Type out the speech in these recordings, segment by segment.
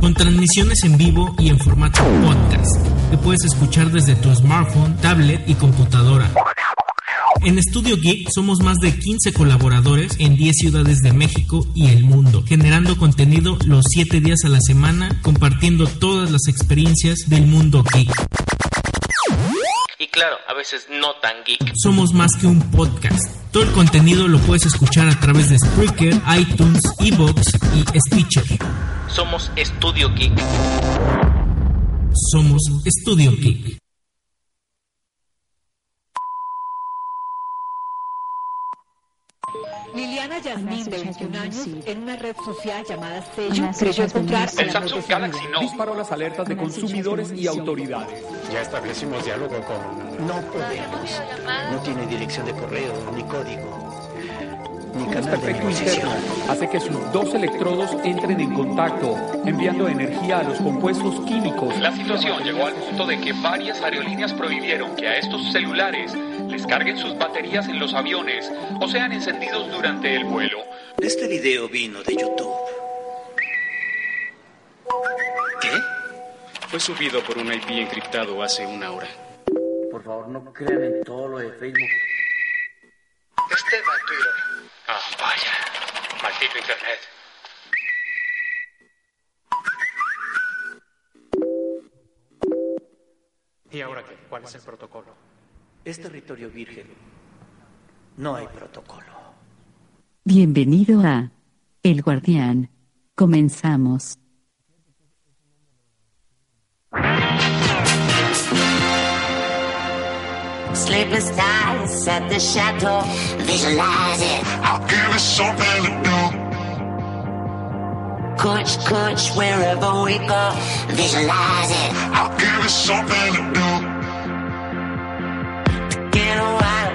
con transmisiones en vivo y en formato podcast, que puedes escuchar desde tu smartphone, tablet y computadora. En Estudio Geek somos más de 15 colaboradores en 10 ciudades de México y el mundo, generando contenido los 7 días a la semana, compartiendo todas las experiencias del mundo geek. Y claro, a veces no tan geek. Somos más que un podcast. Todo el contenido lo puedes escuchar a través de Spreaker, iTunes, Evox y Stitcher. Somos Estudio Geek. Somos Estudio Geek. Liliana Yasmin, de 21 años, en una red social llamada Sello, creyó encontrar el Samsung Galaxy no disparó las alertas de consumidores y autoridades. Ya establecimos diálogo con... No podemos. No tiene dirección de correo ni código. Un desperfecto interno hace que sus dos electrodos entren en contacto, enviando energía a los compuestos químicos. La situación llegó al punto de que varias aerolíneas prohibieron que a estos celulares les carguen sus baterías en los aviones o sean encendidos durante el vuelo. Este video vino de YouTube. ¿Qué? Fue subido por un IP encriptado hace una hora. Por favor, no crean en todo lo de Facebook. Este va a Twitter. Ah, vaya. Maldito Internet. ¿Y ahora qué? ¿Cuál es el protocolo? Es territorio virgen. No hay protocolo. Bienvenido a El Guardián. Comenzamos. Sleepless nights at the chateau, visualize it. I'll give it something to do. Coach, coach, wherever we go, visualize it. I'll give it something to do. Get a wildfire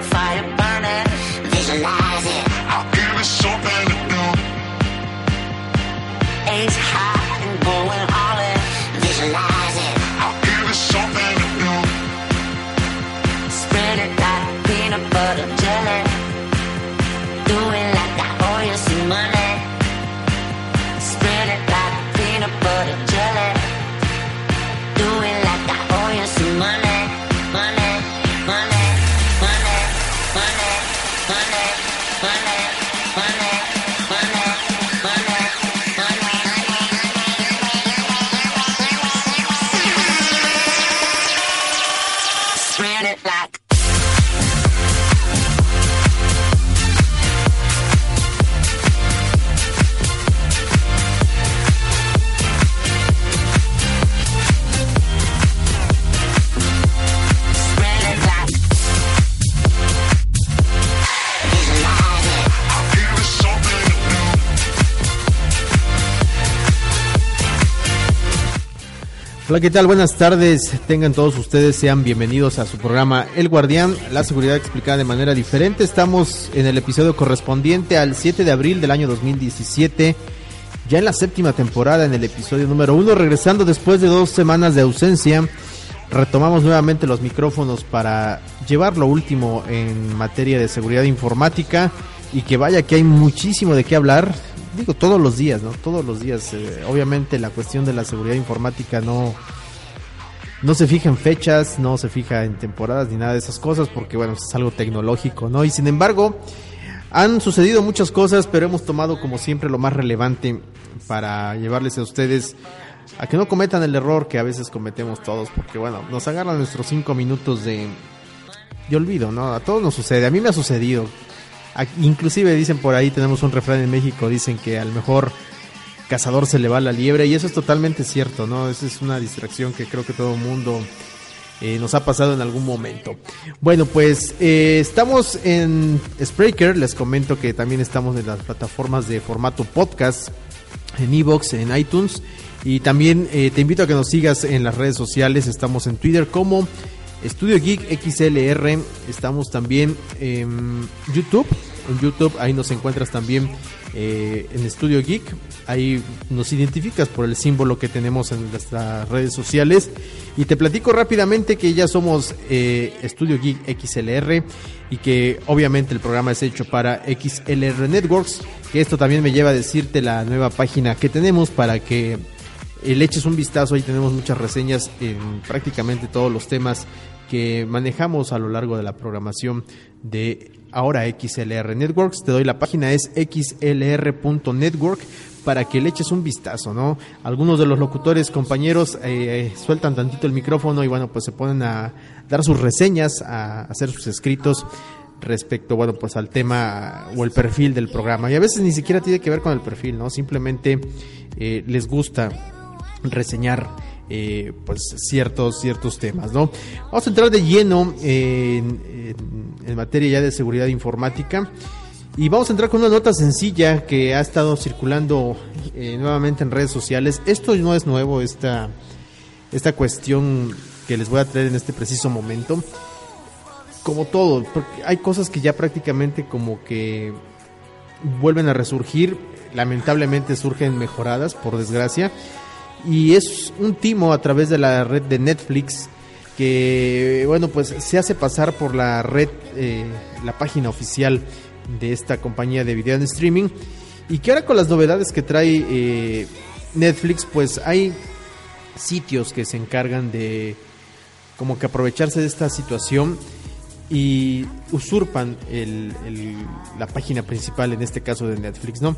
Hola, ¿qué tal? Buenas tardes. Tengan todos ustedes, sean bienvenidos a su programa El Guardián, la seguridad explicada de manera diferente. Estamos en el episodio correspondiente al 7 de abril del año 2017, ya en la séptima temporada, en el episodio número uno, regresando después de dos semanas de ausencia. Retomamos nuevamente los micrófonos para llevar lo último en materia de seguridad informática y que vaya que hay muchísimo de qué hablar. Digo, todos los días, ¿no? Todos los días. eh, obviamente la cuestión de la seguridad informática no, no se fija en fechas, no se fija en temporadas ni nada de esas cosas porque, bueno, es algo tecnológico, ¿no? Y sin embargo, Han sucedido muchas cosas, pero hemos tomado como siempre lo más relevante para llevarles a ustedes a que no cometan el error que a veces cometemos todos, porque bueno, nos agarran nuestros cinco minutos de, de olvido, ¿no? A todos nos sucede, a mí me ha sucedido. Inclusive dicen por ahí, tenemos un refrán en México, dicen que al mejor cazador se le va la liebre y eso es totalmente cierto, ¿no? Esa es una distracción que creo que todo mundo eh, nos ha pasado en algún momento. Bueno, pues eh, estamos en Spreaker, les comento que también estamos en las plataformas de formato podcast, en Evox, en iTunes y también eh, te invito a que nos sigas en las redes sociales, estamos en Twitter como Estudio Geek XLR, estamos también en YouTube, en YouTube ahí nos encuentras también eh, en Estudio Geek. Ahí nos identificas por el símbolo que tenemos en nuestras redes sociales. Y te platico rápidamente que ya somos eh, Estudio Geek XLR y que obviamente el programa es hecho para XLR Networks. Que esto también me lleva a decirte la nueva página que tenemos para que le eches un vistazo. Ahí tenemos muchas reseñas en prácticamente todos los temas que manejamos a lo largo de la programación de ahora XLR Networks. Te doy la página, es xlr.network para que le eches un vistazo, ¿no? Algunos de los locutores, compañeros, eh, sueltan tantito el micrófono y bueno, pues se ponen a dar sus reseñas, a hacer sus escritos respecto, bueno, pues al tema o el perfil del programa. Y a veces ni siquiera tiene que ver con el perfil, ¿no? Simplemente eh, les gusta reseñar eh, pues ciertos ciertos temas no vamos a entrar de lleno en, materia ya de seguridad informática y vamos a entrar con una nota sencilla que ha estado circulando eh, nuevamente en redes sociales. Esto no es nuevo esta esta cuestión que les voy a traer en este preciso momento. Como todo porque hay cosas que ya prácticamente como que vuelven a resurgir lamentablemente surgen mejoradas por desgracia y es un timo a través de la red de Netflix que bueno pues se hace pasar por la red eh, la página oficial de esta compañía de video en streaming. Y que ahora con las novedades que trae eh, Netflix pues hay sitios que se encargan de como que aprovecharse de esta situación y usurpan la página principal en este caso de Netflix no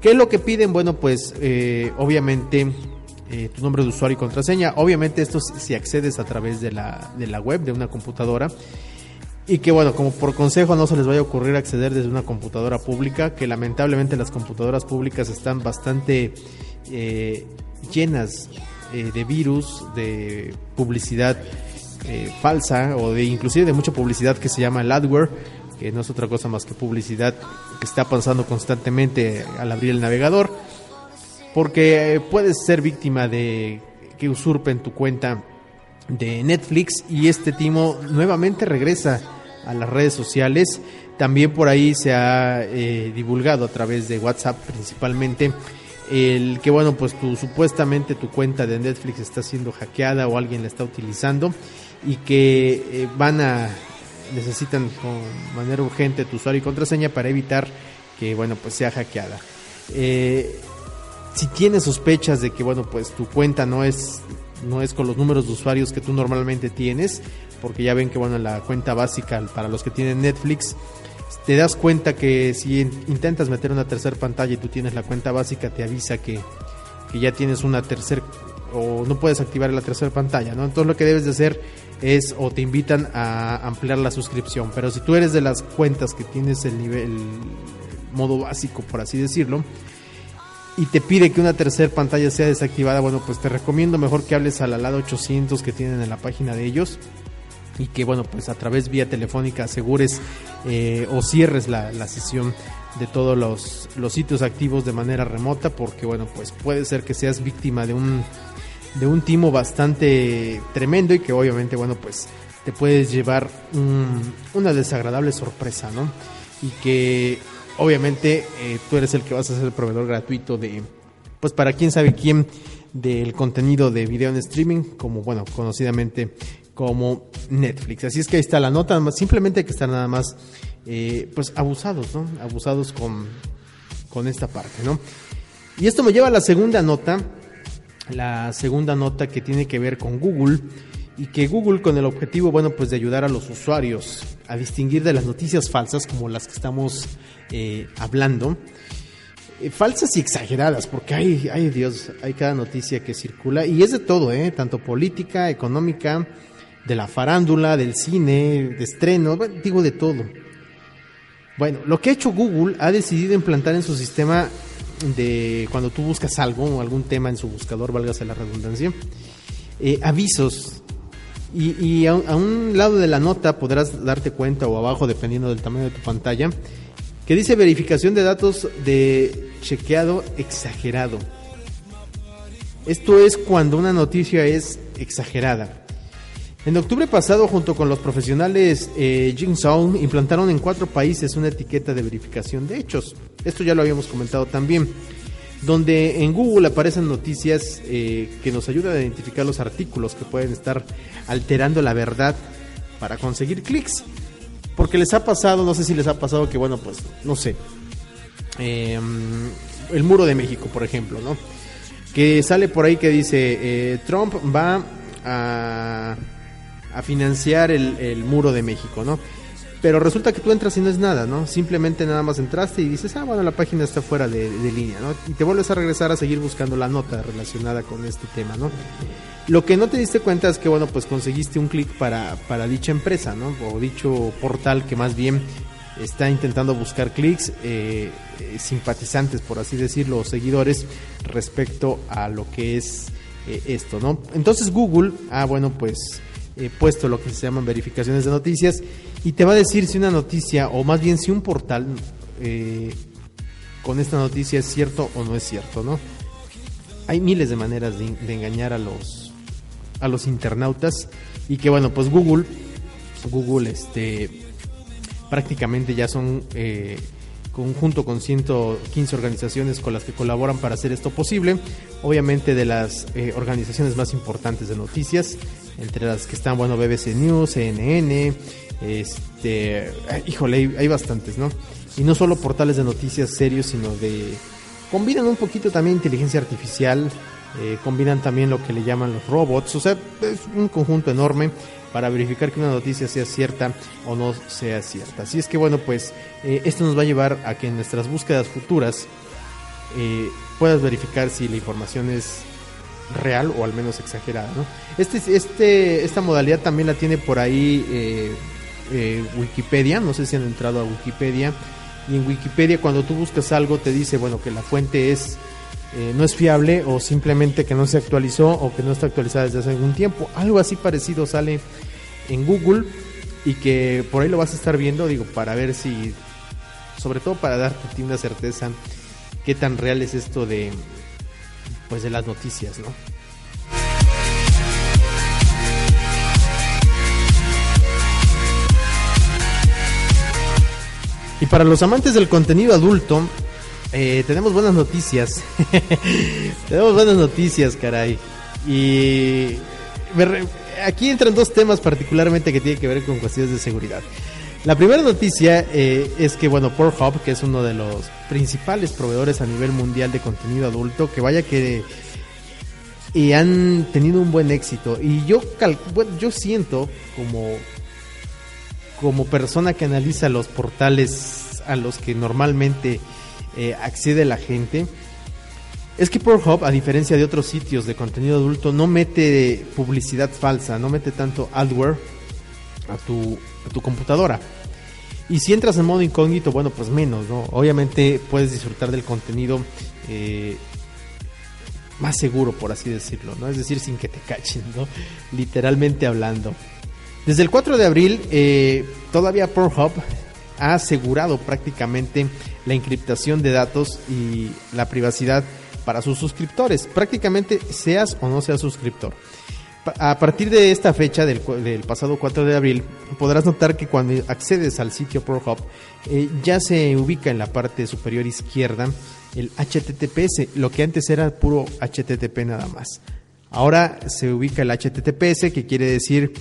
qué es lo que piden bueno pues eh, obviamente eh, tu nombre de usuario y contraseña. Obviamente esto si accedes a través de la, de la web, de una computadora. Y que bueno, como por consejo no se les vaya a ocurrir acceder desde una computadora pública, que lamentablemente las computadoras públicas están bastante eh, llenas eh, de virus, de publicidad falsa o de inclusive de mucha publicidad que se llama el adware, que no es otra cosa más que publicidad que está pasando constantemente al abrir el navegador porque puedes ser víctima de que usurpen tu cuenta de Netflix y este timo nuevamente regresa a las redes sociales. También por ahí se ha eh, divulgado a través de WhatsApp principalmente el que bueno pues tu supuestamente tu cuenta de Netflix está siendo hackeada o alguien la está utilizando y que eh, van a necesitan con manera urgente tu usuario y contraseña para evitar que bueno pues sea hackeada. Eh, si tienes sospechas de que bueno pues tu cuenta no es no es con los números de usuarios que tú normalmente tienes porque ya ven que bueno la cuenta básica para los que tienen Netflix te das cuenta que si intentas meter una tercera pantalla y tú tienes la cuenta básica te avisa que, que ya tienes una tercera o no puedes activar la tercera pantalla no entonces lo que debes de hacer es o te invitan a ampliar la suscripción. Pero si tú eres de las cuentas que tienes el nivel el modo básico por así decirlo y te pide que una tercera pantalla sea desactivada, bueno, pues te recomiendo mejor que hables al lado 800 que tienen en la página de ellos y que, bueno, pues a través vía telefónica asegures eh, o cierres la, sesión de todos los, los sitios activos de manera remota porque, bueno, pues puede ser que seas víctima de un, de un timo bastante tremendo y que obviamente, bueno, pues te puedes llevar una desagradable sorpresa, ¿no? Y que obviamente eh, tú eres el que vas a ser el proveedor gratuito de, pues para quién sabe quién, del contenido de video en streaming, como bueno, conocidamente como Netflix. Así es que ahí está la nota, simplemente hay que estar nada más, eh, pues abusados, ¿no? Abusados con, con esta parte, ¿no? Y esto me lleva a la segunda nota, la segunda nota que tiene que ver con Google y que Google con el objetivo, bueno, pues de ayudar a los usuarios a distinguir de las noticias falsas como las que estamos eh, hablando, eh, falsas y exageradas, porque hay, ay Dios, hay cada noticia que circula y es de todo, ¿eh? tanto política, económica, de la farándula, del cine, de estreno, bueno, digo de todo. Bueno, lo que ha hecho Google ha decidido implantar en su sistema de cuando tú buscas algo o algún tema en su buscador, válgase la redundancia, eh, avisos. Y, y a, un- lado de la nota podrás darte cuenta o abajo, dependiendo del tamaño de tu pantalla, que dice verificación de datos de chequeado exagerado. Esto es cuando una noticia es exagerada. En octubre pasado, junto con los profesionales eh, Jigsaw, implantaron en cuatro países una etiqueta de verificación de hechos. Esto ya lo habíamos comentado también. Donde en Google aparecen noticias eh, que nos ayudan a identificar los artículos que pueden estar alterando la verdad para conseguir clics. Porque les ha pasado, no sé si les ha pasado que, bueno, pues, no sé. eh, el muro de México, por ejemplo, ¿no? Que sale por ahí que dice, eh, Trump va a, a financiar el, el muro de México, ¿no? Pero resulta que tú entras y no es nada, ¿no? Simplemente nada más entraste y dices, ah, bueno, la página está fuera de, línea, ¿no? Y te vuelves a regresar a seguir buscando la nota relacionada con este tema, ¿no? Lo que no te diste cuenta es que, bueno, pues conseguiste un clic para, para dicha empresa, ¿no? O dicho portal que más bien está intentando buscar clics, eh, eh, simpatizantes, por así decirlo, o seguidores respecto a lo que es eh, esto, ¿no? Entonces Google, ah, bueno, pues eh, puesto lo que se llaman verificaciones de noticias y te va a decir si una noticia, o más bien si un portal eh, con esta noticia es cierto o no es cierto, ¿no? Hay miles de maneras de, engañar a los a los internautas y que bueno, pues Google, Google, este, prácticamente ya son eh, conjunto con 115 organizaciones con las que colaboran para hacer esto posible. Obviamente de las eh, organizaciones más importantes de noticias, entre las que están, bueno, BBC News, CNN, este, híjole, hay, hay bastantes, ¿no? Y no solo portales de noticias serios, sino de... Combinan un poquito también inteligencia artificial, eh, combinan también lo que le llaman los robots, o sea, es un conjunto enorme para verificar que una noticia sea cierta o no sea cierta. Así es que bueno, pues eh, esto nos va a llevar a que en nuestras búsquedas futuras eh, puedas verificar si la información es real o al menos exagerada. ¿no? Este, este, esta modalidad también la tiene por ahí eh, eh, Wikipedia, no sé si han entrado a Wikipedia. Y en Wikipedia cuando tú buscas algo te dice, bueno, que la fuente es eh, no es fiable o simplemente que no se actualizó o que no está actualizada desde hace algún tiempo. Algo así parecido sale en Google y que por ahí lo vas a estar viendo, digo, para ver si, sobre todo para darte una certeza, qué tan real es esto de, pues de las noticias, ¿no? Y para los amantes del contenido adulto, eh, tenemos buenas noticias. tenemos buenas noticias, caray. Y aquí entran dos temas particularmente que tienen que ver con cuestiones de seguridad. La primera noticia eh, es que, bueno, Pornhub, que es uno de los principales proveedores a nivel mundial de contenido adulto, que vaya que y han tenido un buen éxito. Y yo, bueno, yo siento como, como persona que analiza los portales a los que normalmente eh, accede la gente, es que Pornhub, a diferencia de otros sitios de contenido adulto, no mete publicidad falsa, no mete tanto adware a tu, a tu computadora. Y si entras en modo incógnito, bueno, pues menos, ¿no? Obviamente puedes disfrutar del contenido eh, más seguro, por así decirlo, ¿no? Es decir, sin que te cachen, ¿no? Literalmente hablando. Desde el 4 de abril, eh, todavía Pornhub ha asegurado prácticamente la encriptación de datos y la privacidad para sus suscriptores. Prácticamente seas o no seas suscriptor. A partir de esta fecha del, pasado 4 de abril, podrás notar que cuando accedes al sitio Pornhub, eh, ya se ubica en la parte superior izquierda el HTTPS, lo que antes era puro HTTP nada más. Ahora se ubica el HTTPS, que quiere decir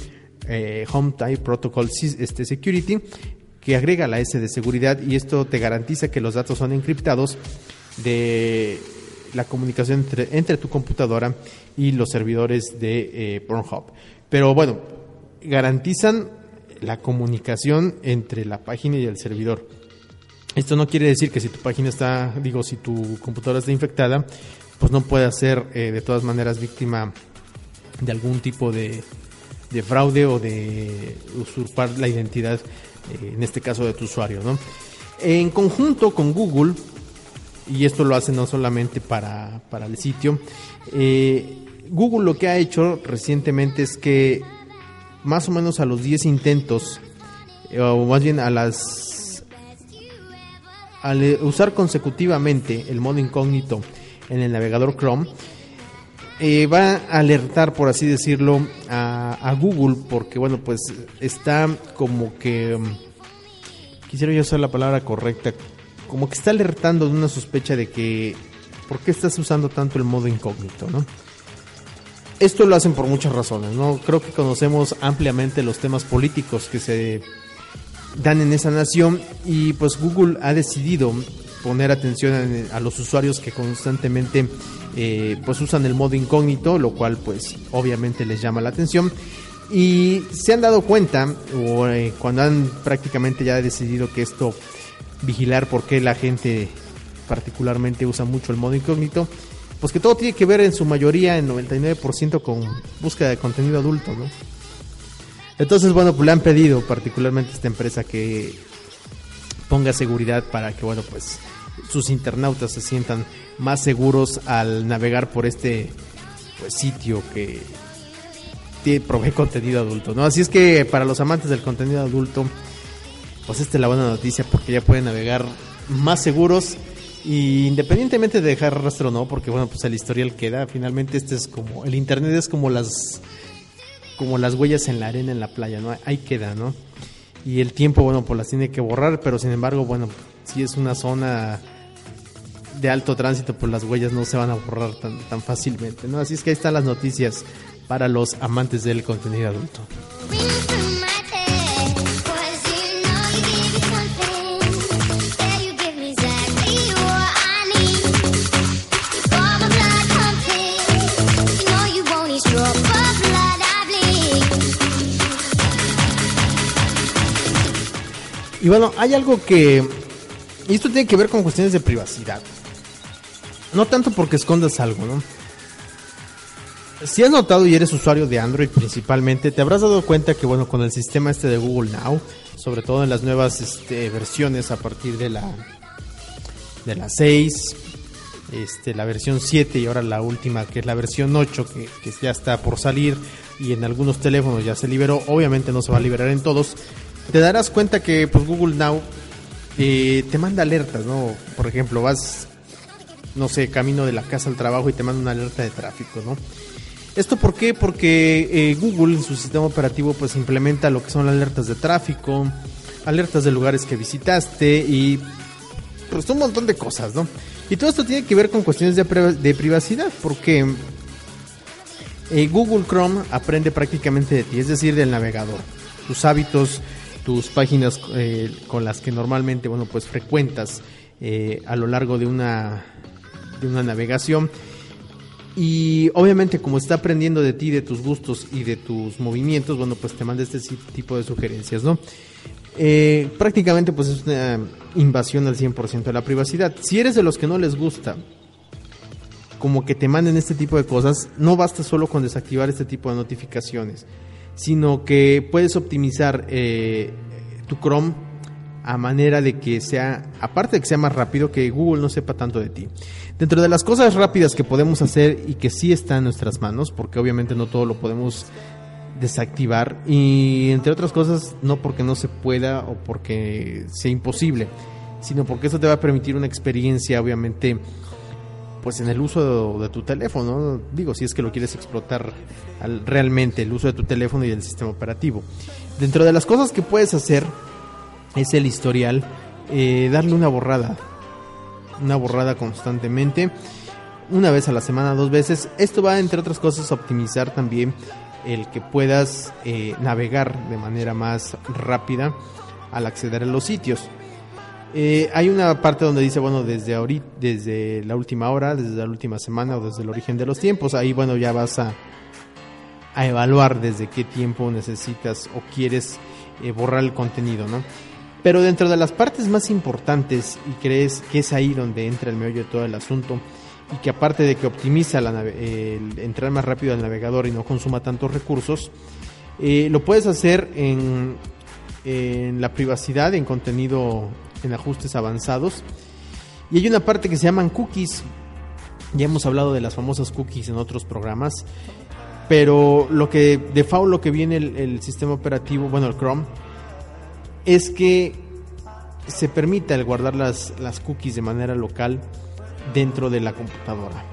eh, Home Type Protocol este, Security, que agrega la S de seguridad y esto te garantiza que los datos son encriptados de la comunicación entre, entre tu computadora y los servidores de eh, Pornhub. Pero bueno, garantizan la comunicación entre la página y el servidor. Esto no quiere decir que si tu página está, digo, si tu computadora está infectada, pues no pueda ser eh, de todas maneras víctima de algún tipo de, de fraude o de usurpar la identidad, eh, en este caso de tu usuario. ¿no? En conjunto con Google, y esto lo hace no solamente para, para el sitio, eh, Google lo que ha hecho recientemente es que más o menos a los 10 intentos, eh, o más bien a las... Al usar consecutivamente el modo incógnito en el navegador Chrome, eh, va a alertar, por así decirlo, a, Google, porque bueno, pues está como que... Mm, quisiera yo usar la palabra correcta, como que está alertando de una sospecha de que... ¿Por qué estás usando tanto el modo incógnito, no? Esto lo hacen por muchas razones, ¿no? Creo que conocemos ampliamente los temas políticos que se dan en esa nación y pues Google ha decidido poner atención a, los usuarios que constantemente eh, pues usan el modo incógnito, lo cual pues obviamente les llama la atención. Y se han dado cuenta, o eh, cuando han prácticamente ya decidido que esto, vigilar por qué la gente particularmente usa mucho el modo incógnito, pues que todo tiene que ver en su mayoría, en 99% con búsqueda de contenido adulto, ¿no? Entonces, bueno, pues le han pedido particularmente a esta empresa que ponga seguridad para que, bueno, pues sus internautas se sientan más seguros al navegar por este pues, sitio que provee contenido adulto, ¿no? Así es que para los amantes del contenido adulto, pues esta es la buena noticia porque ya pueden navegar más seguros y independientemente de dejar rastro o no, porque bueno, pues el historial queda, finalmente este es como el internet es como las como las huellas en la arena en la playa, ¿no? Ahí queda, ¿no? Y el tiempo, bueno, pues las tiene que borrar, pero sin embargo, bueno, si es una zona de alto tránsito, pues las huellas no se van a borrar tan, tan fácilmente, ¿no? Así es que ahí están las noticias para los amantes del contenido adulto. Y bueno, hay algo que... Y esto tiene que ver con cuestiones de privacidad. No tanto porque escondas algo, ¿no? Si has notado y eres usuario de Android principalmente, te habrás dado cuenta que bueno, con el sistema este de Google Now, sobre todo en las nuevas este, versiones a partir de la de la 6, este, la versión 7 y ahora la última que es la versión 8 que, que ya está por salir y en algunos teléfonos ya se liberó, obviamente no se va a liberar en todos, te darás cuenta que pues Google Now eh, te manda alertas, ¿no? Por ejemplo, vas no sé, camino de la casa al trabajo y te manda una alerta de tráfico, ¿no? ¿Esto por qué? Porque eh, Google en su sistema operativo pues implementa lo que son alertas de tráfico, alertas de lugares que visitaste y pues un montón de cosas, ¿no? Y todo esto tiene que ver con cuestiones de, privacidad, porque eh, Google Chrome aprende prácticamente de ti, es decir, del navegador, tus hábitos, tus páginas eh, con las que normalmente, bueno, pues frecuentas a lo largo de una de una navegación. Y obviamente como está aprendiendo de ti, de tus gustos y de tus movimientos, bueno, pues te manda este tipo de sugerencias, ¿no? Eh, prácticamente pues es una invasión al 100% de la privacidad. Si eres de los que no les gusta como que te manden este tipo de cosas, no basta solo con desactivar este tipo de notificaciones, sino que puedes optimizar eh, tu Chrome a manera de que sea, aparte de que sea más rápido, que Google no sepa tanto de ti. Dentro de las cosas rápidas que podemos hacer y que sí está en nuestras manos, porque obviamente no todo lo podemos desactivar y entre otras cosas no porque no se pueda o porque sea imposible, sino porque eso te va a permitir una experiencia obviamente pues en el uso de, tu teléfono, digo, si es que lo quieres explotar realmente, el uso de tu teléfono y del sistema operativo. Dentro de las cosas que puedes hacer es el historial, eh, darle una borrada, una borrada constantemente, una vez a la semana, dos veces. Esto va, entre otras cosas, a optimizar también el que puedas eh, navegar de manera más rápida al acceder a los sitios. Eh, hay una parte donde dice, bueno, desde ahorita, desde la última hora, desde la última semana o desde el origen de los tiempos. Ahí, bueno, ya vas a, a evaluar desde qué tiempo necesitas o quieres eh, borrar el contenido, ¿no? Pero dentro de las partes más importantes, y crees que es ahí donde entra el meollo de todo el asunto, y que aparte de que optimiza la el entrar más rápido al navegador y no consuma tantos recursos, eh, lo puedes hacer en, en la privacidad, en contenido, en ajustes avanzados. Y hay una parte que se llaman cookies. Ya hemos hablado de las famosas cookies en otros programas. Pero lo que de default lo que viene el, sistema operativo, bueno, el Chrome, es que se permita el guardar las, las cookies de manera local dentro de la computadora.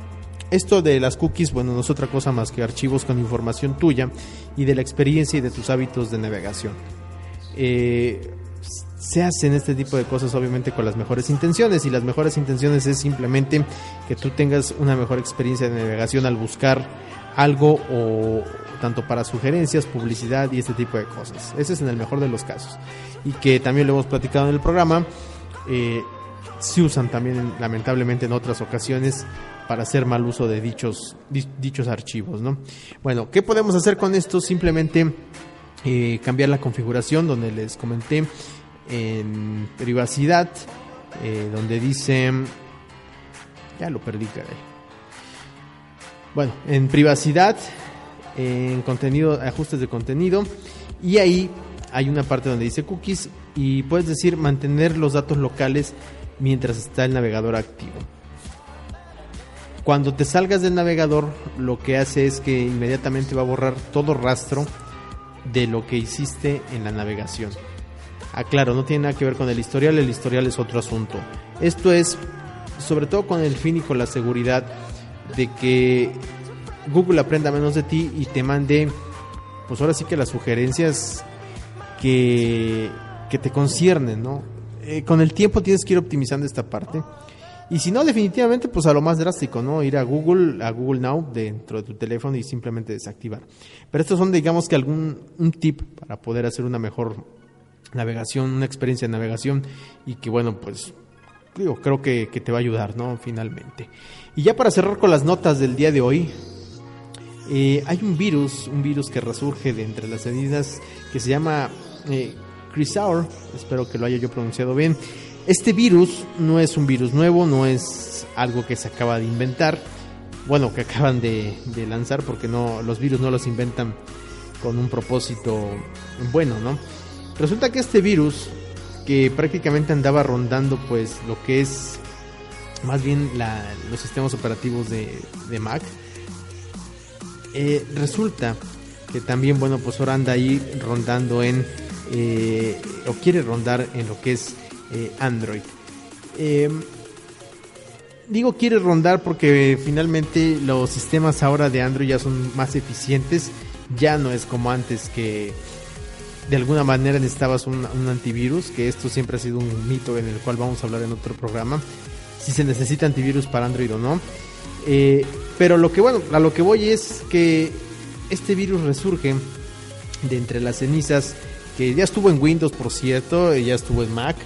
Esto de las cookies, bueno, no es otra cosa más que archivos con información tuya y de la experiencia y de tus hábitos de navegación. Eh, se hacen este tipo de cosas obviamente con las mejores intenciones y las mejores intenciones es simplemente que tú tengas una mejor experiencia de navegación al buscar algo o tanto para sugerencias, publicidad y este tipo de cosas. Ese es en el mejor de los casos. Y que también lo hemos platicado en el programa. Eh, se usan también lamentablemente en otras ocasiones para hacer mal uso de dichos, dichos archivos. ¿no? Bueno, ¿qué podemos hacer con esto? Simplemente eh, cambiar la configuración donde les comenté en privacidad, eh, donde dice, ya lo perdí, caray. Bueno, en privacidad, en contenido, ajustes de contenido, y ahí hay una parte donde dice cookies y puedes decir mantener los datos locales mientras está el navegador activo. Cuando te salgas del navegador, lo que hace es que inmediatamente va a borrar todo rastro de lo que hiciste en la navegación. Aclaro, no tiene nada que ver con el historial, el historial es otro asunto. Esto es sobre todo con el fin y con la seguridad de que Google aprenda menos de ti y te mande, pues ahora sí que las sugerencias que, que te conciernen, ¿no? Eh, con el tiempo tienes que ir optimizando esta parte. Y si no, definitivamente, pues a lo más drástico, ¿no? Ir a Google, a Google Now dentro de tu teléfono y simplemente desactivar. Pero estos son, digamos que algún un tip para poder hacer una mejor navegación, una experiencia de navegación y que, bueno, pues digo, creo que, que te va a ayudar, ¿no? Finalmente. Y ya para cerrar con las notas del día de hoy, eh, hay un virus, un virus que resurge de entre las heridas que se llama eh, Crisaur, espero que lo haya yo pronunciado bien. Este virus no es un virus nuevo, no es algo que se acaba de inventar, bueno, que acaban de, lanzar, porque no, los virus no los inventan con un propósito bueno, ¿no? Resulta que este virus, que prácticamente andaba rondando pues lo que es más bien los sistemas operativos de, Mac, eh, resulta que también, bueno, pues ahora anda ahí rondando en, eh, o quiere rondar en lo que es eh, Android. Em, digo quiere rondar porque finalmente los sistemas ahora de Android ya son más eficientes. Ya no es como antes que de alguna manera necesitabas un, antivirus, que esto siempre ha sido un mito en el cual vamos a hablar en otro programa. Si se necesita antivirus para Android o no. Eh, pero lo que bueno, a lo que voy es que este virus resurge de entre las cenizas que ya estuvo en Windows, por cierto, ya estuvo en Mac.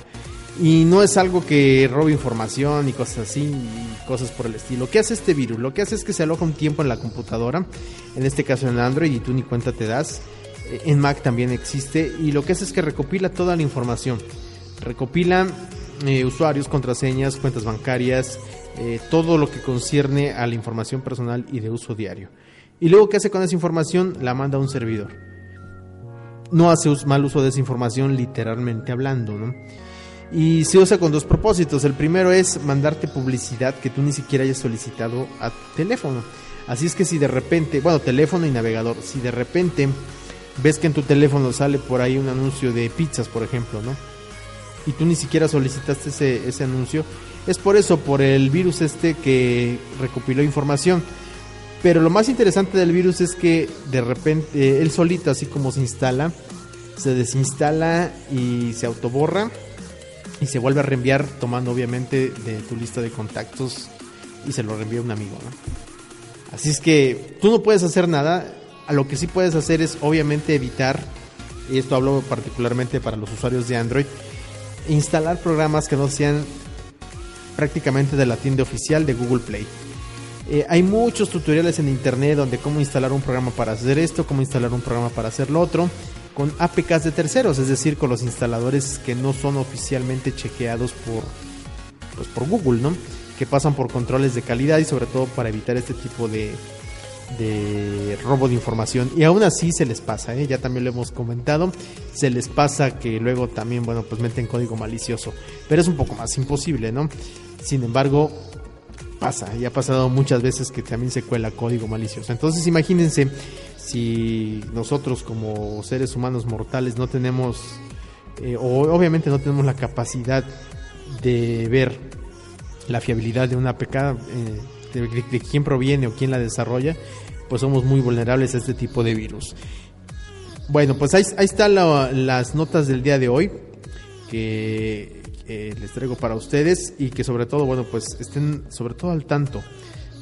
Y no es algo que robe información y cosas así, y cosas por el estilo. ¿Qué hace este virus? Lo que hace es que se aloja un tiempo en la computadora, en este caso en Android, y tú ni cuenta te das. Eh, en Mac también existe, y lo que hace es que recopila toda la información. Recopila eh, usuarios, contraseñas, cuentas bancarias, eh, todo lo que concierne a la información personal y de uso diario. Y luego, ¿qué hace con esa información? La manda a un servidor. No hace mal uso de esa información literalmente hablando, ¿no? Y se usa con dos propósitos. El primero es mandarte publicidad que tú ni siquiera hayas solicitado a teléfono. Así es que si de repente, bueno, teléfono y navegador, si de repente ves que en tu teléfono sale por ahí un anuncio de pizzas, por ejemplo, ¿no? Y tú ni siquiera solicitaste ese, ese anuncio, es por eso, por el virus este que recopiló información. Pero lo más interesante del virus es que de repente él solito, así como se instala, se desinstala y se autoborra y se vuelve a reenviar tomando obviamente de tu lista de contactos y se lo reenvía un amigo. Así es que tú no puedes hacer nada, a lo que sí puedes hacer es obviamente evitar, y esto hablo particularmente para los usuarios de Android, instalar programas que no sean prácticamente de la tienda oficial de Google Play. Eh, hay muchos tutoriales en internet donde cómo instalar un programa para hacer esto, cómo instalar un programa para hacer lo otro, con APKs de terceros, es decir, con los instaladores que no son oficialmente chequeados por, pues, por Google, ¿no? Que pasan por controles de calidad y sobre todo para evitar este tipo de, de robo de información y aún así se les pasa, ¿eh? ya también lo hemos comentado, se les pasa que luego también, bueno, pues meten código malicioso, pero es un poco más imposible, ¿no? Sin embargo, pasa, y ha pasado muchas veces que también se cuela código malicioso. Entonces imagínense si nosotros como seres humanos mortales no tenemos, eh, o obviamente no tenemos la capacidad de ver la fiabilidad de una APK, eh, de, quién proviene o quién la desarrolla, pues somos muy vulnerables a este tipo de virus. Bueno, pues ahí, están las notas del día de hoy que les traigo para ustedes y que sobre todo, bueno, pues estén sobre todo al tanto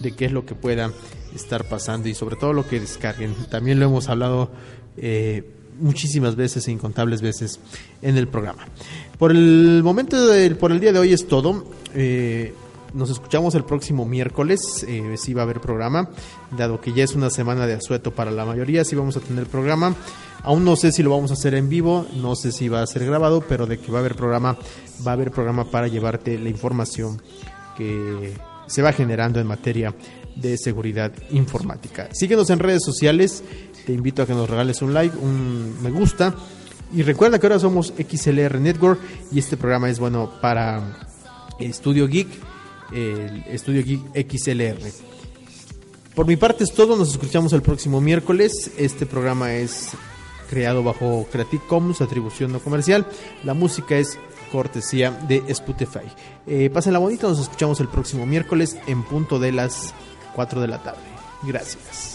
de qué es lo que pueda estar pasando y sobre todo lo que descarguen. También lo hemos hablado eh, muchísimas veces e incontables veces en el programa. Por el momento, por el día de hoy es todo. Eh, nos escuchamos el próximo miércoles, eh, si va a haber programa, dado que ya es una semana de asueto para la mayoría, si vamos a tener programa. Aún no sé si lo vamos a hacer en vivo, no sé si va a ser grabado, pero de que va a haber programa, va a haber programa para llevarte la información que se va generando en materia de seguridad informática. Síguenos en redes sociales, te invito a que nos regales un like, un me gusta. Y recuerda que ahora somos XLR Network y este programa es bueno para Estudio Geek el Estudio XLR. Por mi parte es todo, nos escuchamos el próximo miércoles. Este programa es creado bajo Creative Commons, atribución no comercial. La música es cortesía de Spotify. Eh, la bonita, nos escuchamos el próximo miércoles en punto de las 4 de la tarde. Gracias.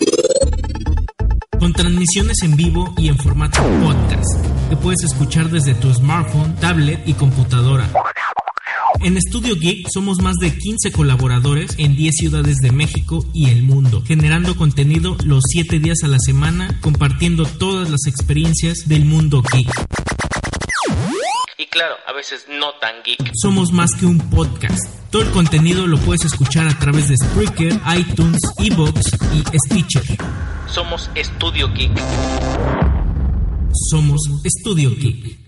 con transmisiones en vivo y en formato podcast, que puedes escuchar desde tu smartphone, tablet y computadora. En Estudio Geek somos más de 15 colaboradores en 10 ciudades de México y el mundo, generando contenido los 7 días a la semana, compartiendo todas las experiencias del mundo geek. Y claro, a veces no tan geek. Somos más que un podcast. Todo el contenido lo puedes escuchar a través de Spreaker, iTunes, Evox y Stitcher. Somos Estudio Geek. Somos Estudio Geek.